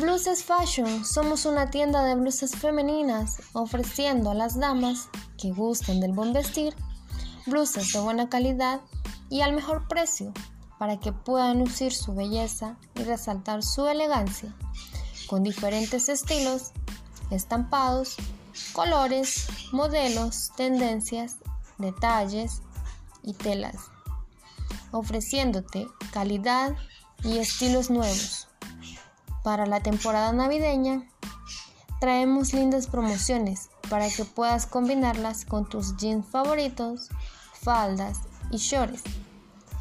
Bluses Fashion, somos una tienda de blusas femeninas ofreciendo a las damas que gusten del buen vestir blusas de buena calidad y al mejor precio para que puedan lucir su belleza y resaltar su elegancia con diferentes estilos, estampados, colores, modelos, tendencias, detalles y telas, ofreciéndote calidad y estilos nuevos. Para la temporada navideña, traemos lindas promociones para que puedas combinarlas con tus jeans favoritos, faldas y shorts.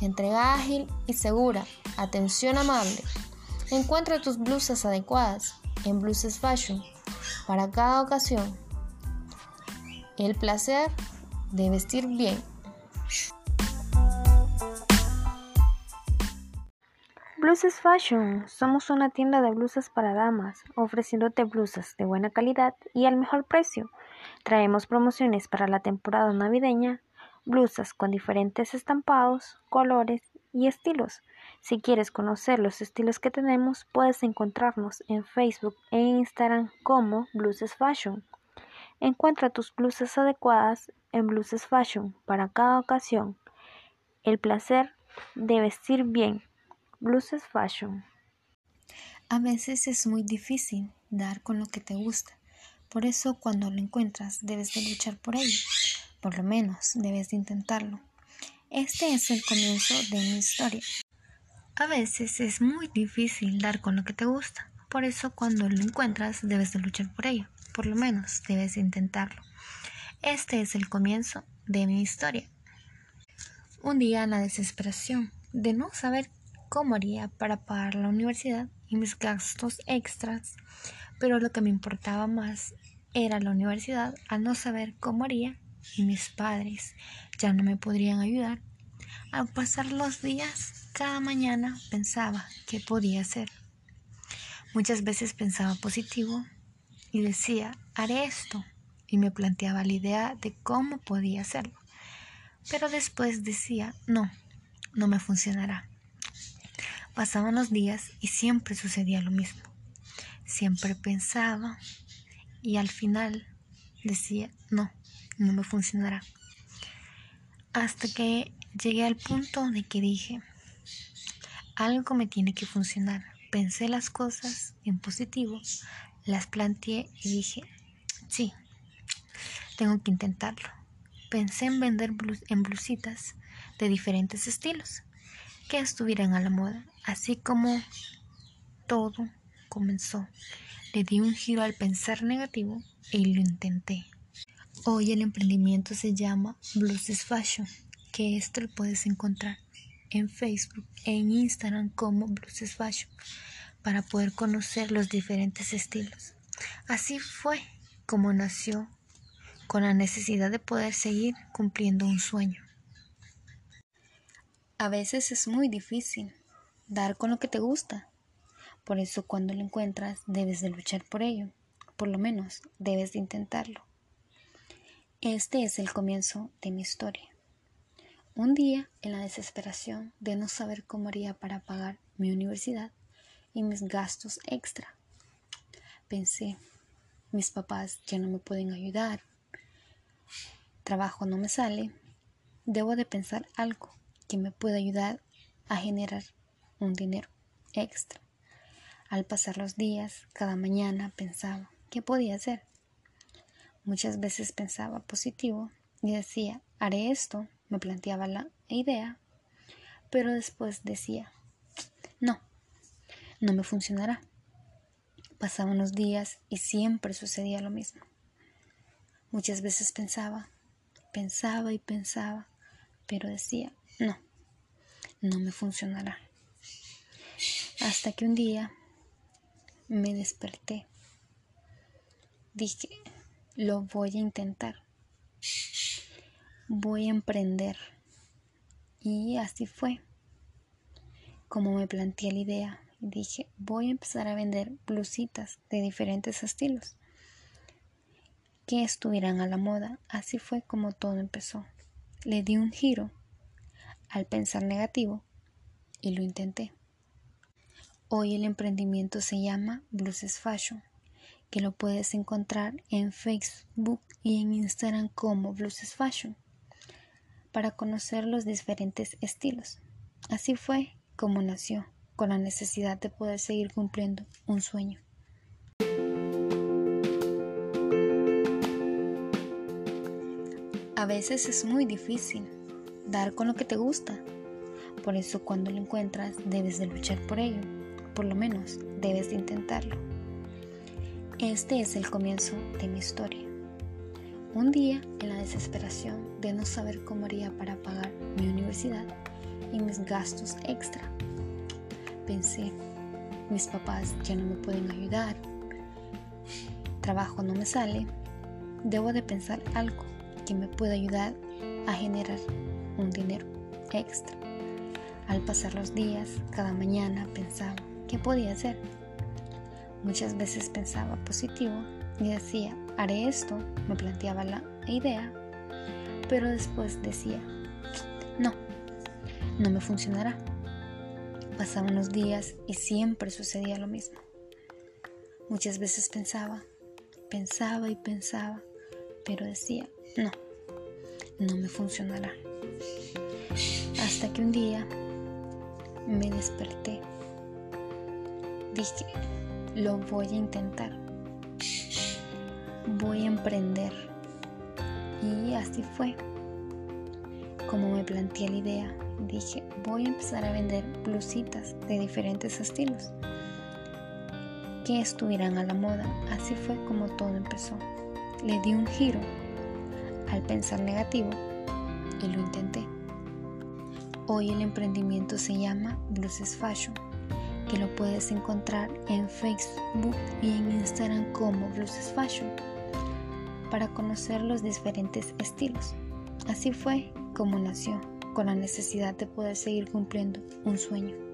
Entrega ágil y segura, atención amable. Encuentra tus blusas adecuadas en Bluses Fashion para cada ocasión. El placer de vestir bien. Blusas Fashion. Somos una tienda de blusas para damas, ofreciéndote blusas de buena calidad y al mejor precio. Traemos promociones para la temporada navideña, blusas con diferentes estampados, colores y estilos. Si quieres conocer los estilos que tenemos, puedes encontrarnos en Facebook e Instagram como Blusas Fashion. Encuentra tus blusas adecuadas en Blusas Fashion para cada ocasión. El placer de vestir bien. Blusas Fashion. A veces es muy difícil dar con lo que te gusta. Por eso cuando lo encuentras debes de luchar por ello. Por lo menos debes de intentarlo. Este es el comienzo de mi historia. A veces es muy difícil dar con lo que te gusta. Por eso cuando lo encuentras debes de luchar por ello. Por lo menos debes de intentarlo. Este es el comienzo de mi historia. Un día en la desesperación de no saber cómo haría para pagar la universidad y mis gastos extras, pero lo que me importaba más era la universidad al no saber cómo haría y mis padres ya no me podrían ayudar. Al pasar los días, cada mañana pensaba qué podía hacer. Muchas veces pensaba positivo y decía, haré esto, y me planteaba la idea de cómo podía hacerlo. Pero después decía, no, no me funcionará. Pasaban los días y siempre sucedía lo mismo. Siempre pensaba y al final decía, no, no me funcionará. Hasta que llegué al punto de que dije, algo me tiene que funcionar. Pensé las cosas en positivo, las planteé y dije, sí, tengo que intentarlo. Pensé en vender en blusitas de diferentes estilos que estuvieran a la moda, así como todo comenzó. Le di un giro al pensar negativo y lo intenté. Hoy el emprendimiento se llama Blues Fashion, que esto lo puedes encontrar en Facebook e en Instagram como Blues Fashion para poder conocer los diferentes estilos. Así fue como nació con la necesidad de poder seguir cumpliendo un sueño. A veces es muy difícil dar con lo que te gusta. Por eso cuando lo encuentras debes de luchar por ello. Por lo menos debes de intentarlo. Este es el comienzo de mi historia. Un día, en la desesperación de no saber cómo haría para pagar mi universidad y mis gastos extra, pensé, mis papás ya no me pueden ayudar, trabajo no me sale, debo de pensar algo que me pueda ayudar a generar un dinero extra. Al pasar los días, cada mañana pensaba, ¿qué podía hacer? Muchas veces pensaba positivo y decía, haré esto, me planteaba la idea, pero después decía, no, no me funcionará. Pasaban los días y siempre sucedía lo mismo. Muchas veces pensaba, pensaba y pensaba, pero decía, no, no me funcionará. Hasta que un día me desperté. Dije, lo voy a intentar. Voy a emprender. Y así fue. Como me planteé la idea, dije, voy a empezar a vender blusitas de diferentes estilos que estuvieran a la moda. Así fue como todo empezó. Le di un giro al pensar negativo y lo intenté. Hoy el emprendimiento se llama Blues Fashion, que lo puedes encontrar en Facebook y en Instagram como Blues Fashion, para conocer los diferentes estilos. Así fue como nació, con la necesidad de poder seguir cumpliendo un sueño. A veces es muy difícil dar con lo que te gusta, por eso cuando lo encuentras debes de luchar por ello por lo menos debes de intentarlo. Este es el comienzo de mi historia. Un día, en la desesperación de no saber cómo haría para pagar mi universidad y mis gastos extra, pensé, mis papás ya no me pueden ayudar, trabajo no me sale, debo de pensar algo que me pueda ayudar a generar extra. Al pasar los días, cada mañana pensaba, ¿Qué podía hacer? Muchas veces pensaba positivo y decía, haré esto, me planteaba la idea, pero después decía, no, no me funcionará. Pasaban los días y siempre sucedía lo mismo. Muchas veces pensaba, pensaba y pensaba, pero decía, no, no me funcionará. Hasta que un día me desperté Dije, lo voy a intentar. Voy a emprender. Y así fue. Como me planteé la idea, dije, voy a empezar a vender blusitas de diferentes estilos que estuvieran a la moda. Así fue como todo empezó. Le di un giro al pensar negativo y lo intenté. Hoy el emprendimiento se llama Blues Fashion que lo puedes encontrar en Facebook y en Instagram como Blues Fashion para conocer los diferentes estilos. Así fue como nació, con la necesidad de poder seguir cumpliendo un sueño.